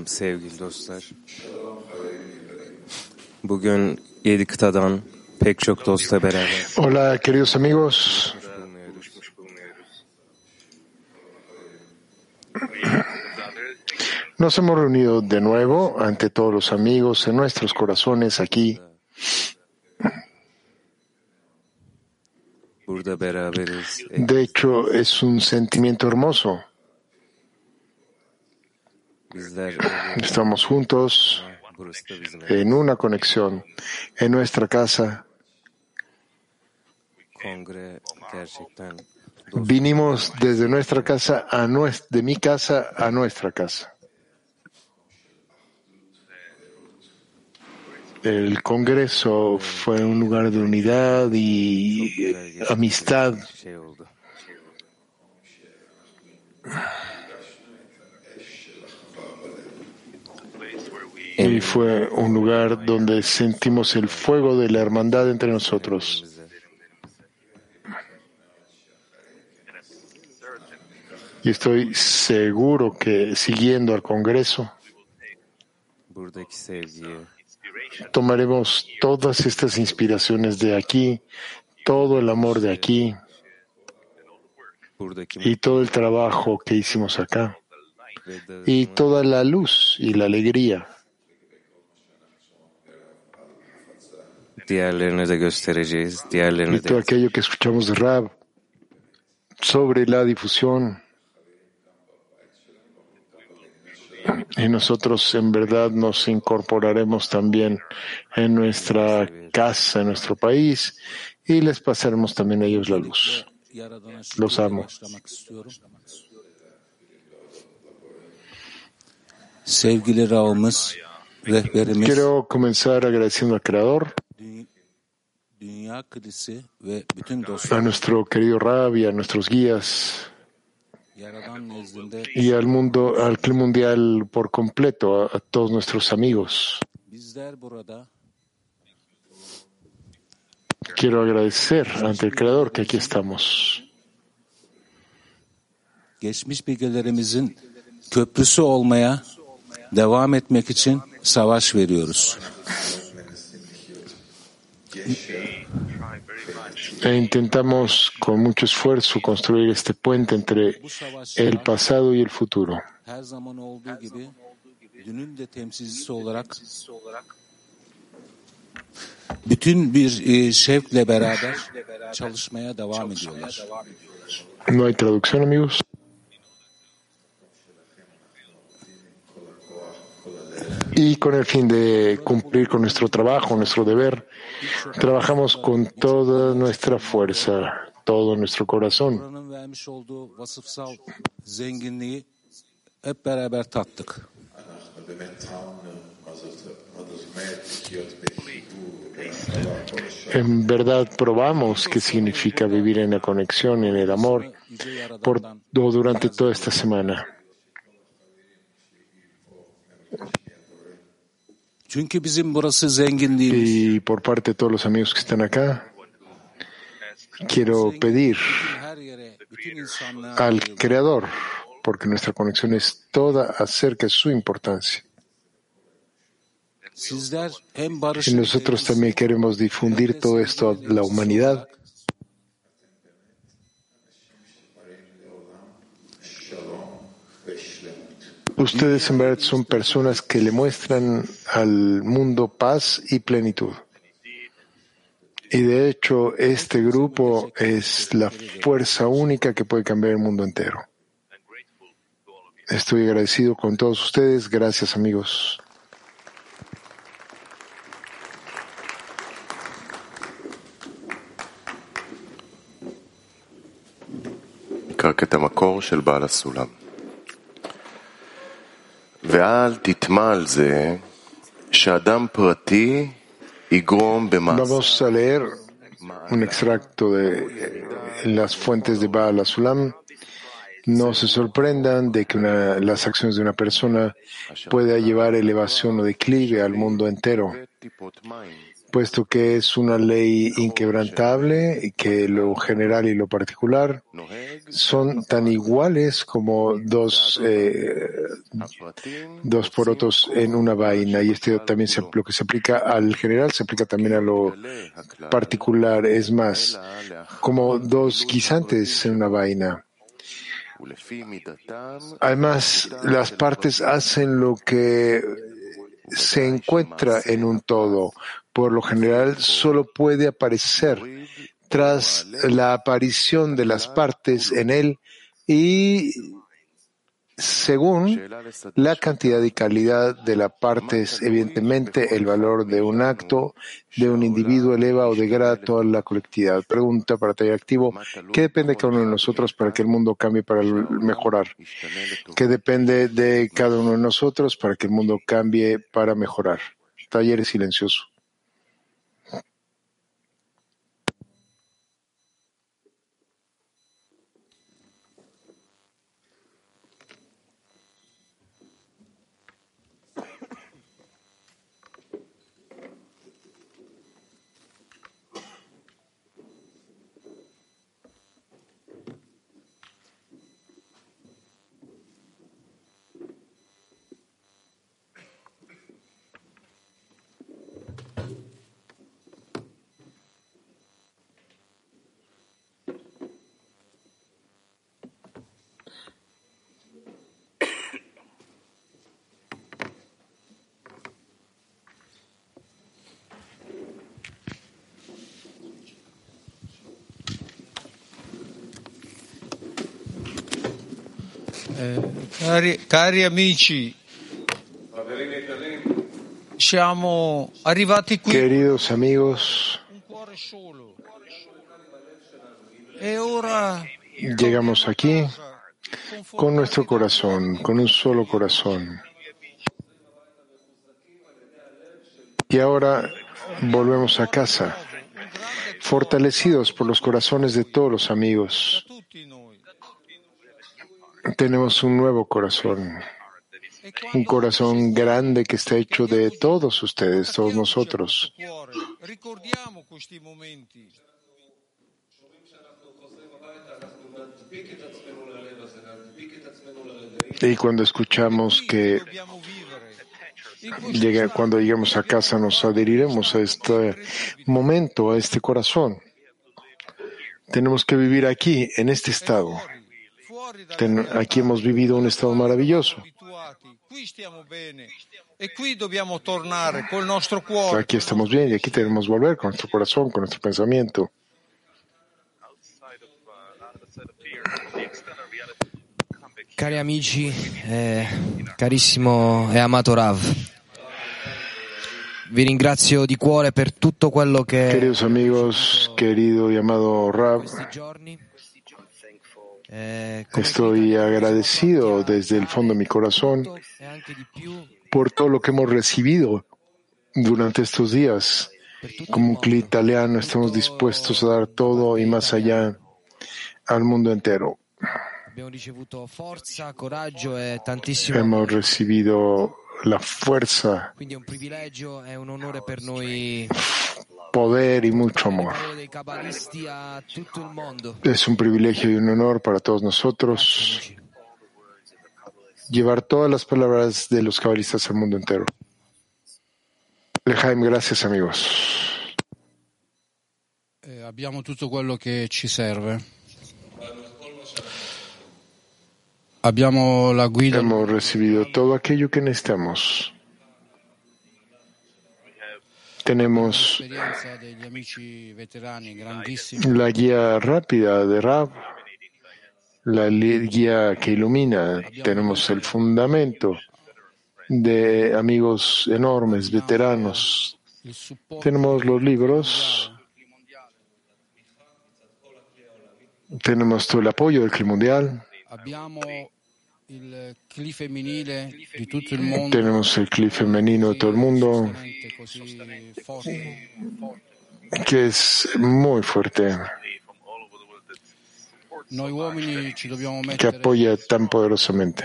Selam sevgili dostlar. Bugün yedi kıtadan pek çok dostla beraber Hola, queridos amigos. Nos hemos reunido de nuevo ante todos los amigos en nuestros corazones aquí. De hecho, es un sentimiento hermoso. Estamos juntos en una conexión en nuestra casa. Vinimos desde nuestra casa a nues- de mi casa a nuestra casa. El Congreso fue un lugar de unidad y amistad. Y fue un lugar donde sentimos el fuego de la hermandad entre nosotros. Y estoy seguro que siguiendo al Congreso tomaremos todas estas inspiraciones de aquí, todo el amor de aquí y todo el trabajo que hicimos acá y toda la luz y la alegría y todo aquello que escuchamos de Rab sobre la difusión. Y nosotros en verdad nos incorporaremos también en nuestra casa, en nuestro país, y les pasaremos también a ellos la luz. Los amo. Quiero comenzar agradeciendo al Creador, A nuestro querido Rab y a nuestros guías y al mundo, al clima mundial por completo, a, a todos nuestros amigos. Quiero agradecer ante el Creador que aquí estamos. geçmiş bilgelerimizin köprüsü olmaya devam etmek için savaş veriyoruz. E intentamos con mucho esfuerzo construir este puente entre el pasado y el futuro. her zaman olduğu gibi dünün de temsilcisi olarak bütün bir e, şevkle beraber çalışmaya devam ediyorlar. No hay traducción, amigos. Y con el fin de cumplir con nuestro trabajo, nuestro deber, trabajamos con toda nuestra fuerza, todo nuestro corazón. En verdad probamos qué significa vivir en la conexión, en el amor, por, durante toda esta semana. Y por parte de todos los amigos que están acá, quiero pedir al. Creador, porque nuestra conexión es toda acerca de su importancia. Y nosotros también queremos difundir todo esto a la humanidad Ustedes en verdad son personas que le muestran al mundo paz y plenitud. Y de hecho, este grupo es la fuerza única que puede cambiar el mundo entero. Estoy agradecido con todos ustedes. Gracias, amigos. Vamos a leer un extracto de las fuentes de Baal Sulam. No se sorprendan de que las acciones de una persona pueda llevar elevación o declive al mundo entero puesto que es una ley inquebrantable y que lo general y lo particular son tan iguales como dos, eh, dos porotos en una vaina. Y esto también lo que se aplica al general se aplica también a lo particular. Es más, como dos guisantes en una vaina. Además, las partes hacen lo que se encuentra en un todo, por lo general solo puede aparecer tras la aparición de las partes en él y según la cantidad y calidad de las partes, evidentemente el valor de un acto de un individuo eleva o degrada toda la colectividad. Pregunta para taller activo, ¿qué depende de cada uno de nosotros para que el mundo cambie para mejorar? ¿Qué depende de cada uno de nosotros para que el mundo cambie para mejorar? Taller silencioso. Cari, cari amici, siamo arrivati qui Queridos amigos, un cuore solo. E ora llegamos aquí con con nuestro corazón, con un solo corazón. Y ahora volvemos a casa, fortalecidos por los corazones de todos los amigos. Tenemos un nuevo corazón, un corazón grande que está hecho de todos ustedes, todos nosotros. Y cuando escuchamos que llega, cuando lleguemos a casa nos adheriremos a este momento, a este corazón. Tenemos que vivir aquí, en este estado. Aquí hemos vivido un estado maravilloso. abituati, qui stiamo bene e qui dobbiamo tornare col nostro cuore. Aquí estamos bien y aquí tenemos que volver con nuestro corazón, con nuestro pensamiento. Cari amici, eh, carissimo e amato Rav, vi ringrazio di cuore per tutto quello che Queridos amigos, querido y amado Rab, estoy agradecido desde el fondo de mi corazón por todo lo que hemos recibido durante estos días Como un cli italiano estamos dispuestos a dar todo y más allá al mundo entero. Hemos recibido la fuerza, Poder y mucho amor. Es un privilegio y un honor para todos nosotros llevar todas las palabras de los cabalistas al mundo entero. Lejaim, gracias amigos. Eh, abbiamo tutto quello che ci serve. Abbiamo la guida, Hemos recibido todo aquello que necesitamos. Tenemos la guía rápida de Rab, la guía que ilumina. Tenemos el fundamento de amigos enormes, veteranos. Tenemos los libros, tenemos todo el apoyo del Mundial, CLI mondo. tenemos el Club femenino de todo el mundo. Que es muy fuerte, que apoya tan poderosamente.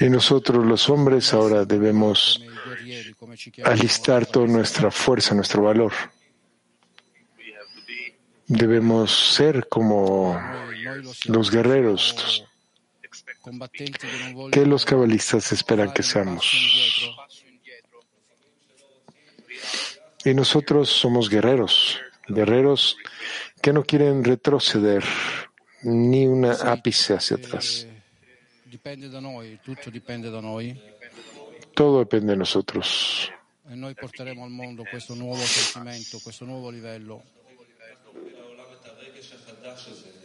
Y nosotros los hombres ahora debemos alistar toda nuestra fuerza, nuestro valor. Debemos ser como los guerreros que los cabalistas esperan que seamos. Y nosotros somos guerreros, guerreros que no quieren retroceder ni un ápice hacia atrás. Eh, noi Todo depende de nosotros.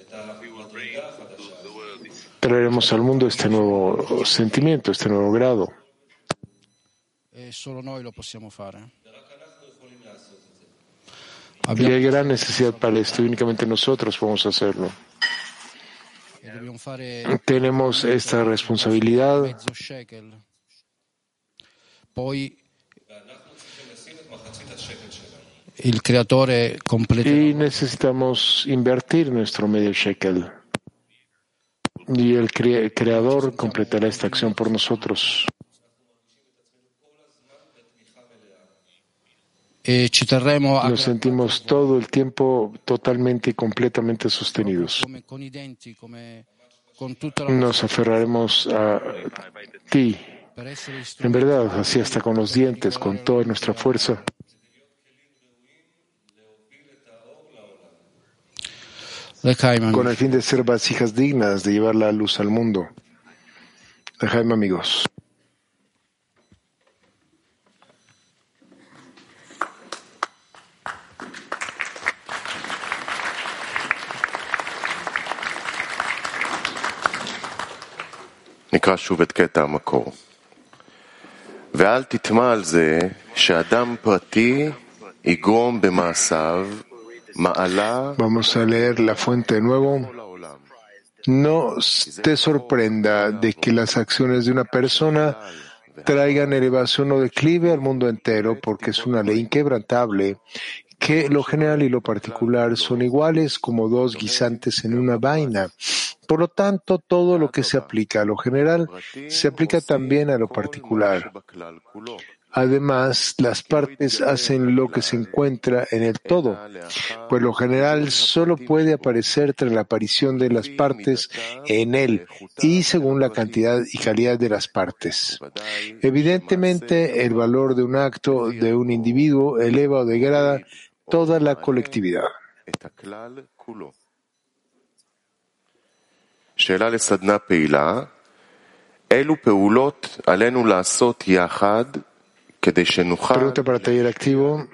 Noi porteremo al mundo este nuevo sentimiento, este nuevo grado. E solo noi lo possiamo fare. Y hay gran necesidad para esto y únicamente nosotros podemos hacerlo. e Tenemos esta responsabilidad il creatore completerà y necesitamos invertir nuestro medio shekel. Y el cre- creador completará esta acción por nosotros. e a Nos sentimos todo el tiempo totalmente y completamente sostenidos. Nos aferraremos a ti, en verdad, así hasta con los dientes, con toda nuestra fuerza, con el fin de ser vasijas dignas de llevar la luz al mundo. Jaime, amigos. נקרא שוב את קטע המקור. ואל תטמע על זה שאדם פרטי יגרום במעשיו מעלה Vamos a leer la fuente de nuevo. No te sorprenda de que las acciones de una persona traigan elevación o declive al mundo entero, porque es una ley inquebrantable, que lo general y lo particular son iguales como dos guisantes en una vaina. Por lo tanto, todo lo que se aplica a lo general se aplica también a lo particular. שבכלל כולו. Además, las partes hacen lo que se encuentra en el todo, pues lo general solo puede aparecer tras la aparición de las partes en él y según la cantidad y calidad de las partes. Evidentemente, el valor de un acto de un individuo eleva o degrada toda la colectividad. את הכלל כולו. שאלה לסדנה פעילה, אילו פעולות עלינו לעשות יחד כדי שנוכל... Pregunta para taller activo.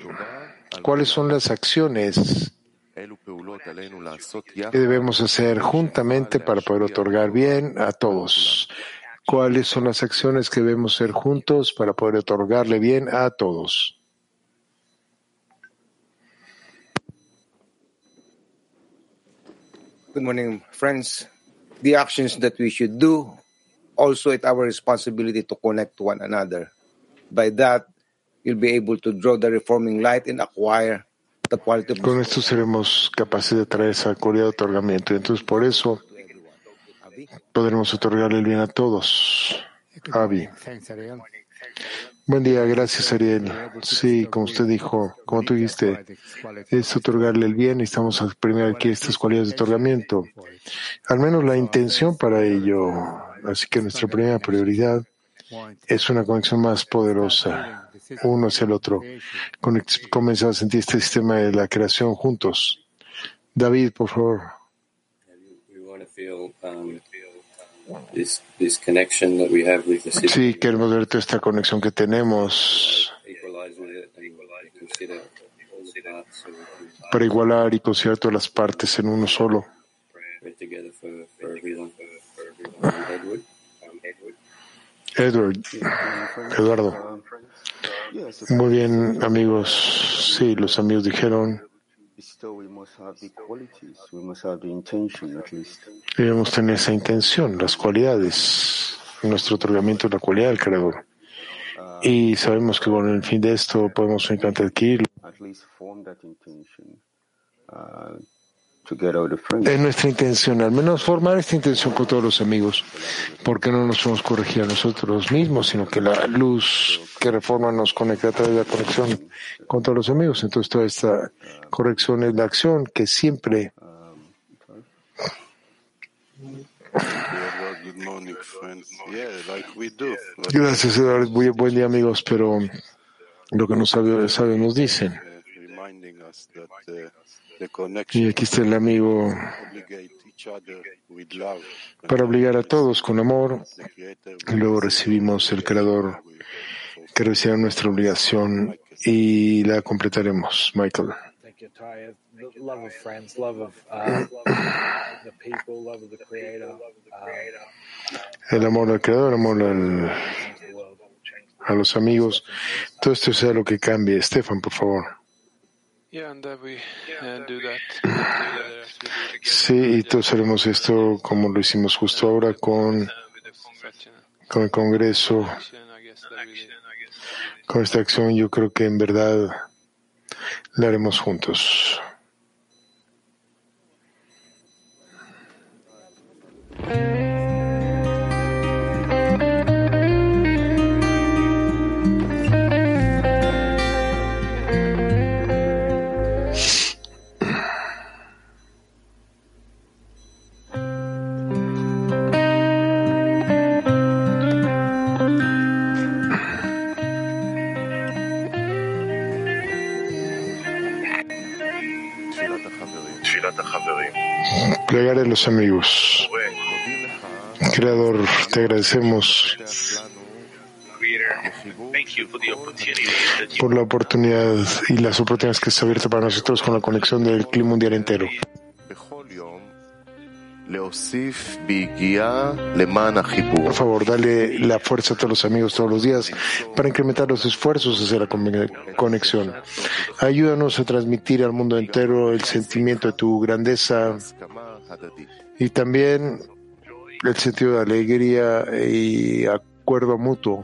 ¿Cuáles son las acciones que debemos hacer juntamente para poder otorgar bien a todos? ¿Cuáles son las acciones que debemos hacer juntos para poder otorgarle bien a todos? Good morning, friends. The actions that we should do also at our responsibility to connect to one another. By that, you'll be able to draw the reforming light and acquire the quality of Con esto seremos capaces de traer esa cualidad de otorgamiento. Y entonces por eso podremos otorgarle el bien a todos. Avi. Buen día, gracias Ariel. Sí, como usted dijo, como tú dijiste, es otorgarle el bien y estamos a primero aquí estas cualidades de otorgamiento. Al menos la intención para ello. Así que nuestra primera prioridad es una conexión más poderosa, uno hacia el otro. Comenzar a sentir este sistema de la creación juntos. David, por favor. Sí, queremos ver toda esta conexión que tenemos para igualar y considerar todas las partes en uno solo. Edward, Eduardo. Muy bien, amigos. Sí, los amigos dijeron, debemos tener esa intención, las cualidades, nuestro otorgamiento de la cualidad del Creador. Y sabemos que con el fin de esto podemos únicamente adquirirlo. Es nuestra intención, al menos formar esta intención con todos los amigos, porque no nos podemos corregir a nosotros mismos, sino que la luz que reforma nos conecta a través de la conexión con todos los amigos. Entonces toda esta corrección es la acción que siempre. Gracias, Eduardo. Buen día, amigos. Pero lo que no sabe, sabe nos dicen. Y aquí está el amigo para obligar a todos con amor. Luego recibimos el Creador que recibirá nuestra obligación y la completaremos. Michael. Uh. Uh, El amor al Creador, el amor al- a los amigos. Todo esto sea lo que cambie. Estefan, por favor. Sí, y todos haremos esto como lo hicimos justo ahora con, con el Congreso, con esta acción. Yo creo que en verdad la haremos juntos. Plegar de los amigos. Creador, te agradecemos por la oportunidad y las oportunidades que se ha abierto para nosotros con la conexión del clima mundial entero. Por favor, dale la fuerza a todos los amigos todos los días para incrementar los esfuerzos hacia la conexión. Ayúdanos a transmitir al mundo entero el sentimiento de tu grandeza y también el sentido de alegría y acuerdo mutuo.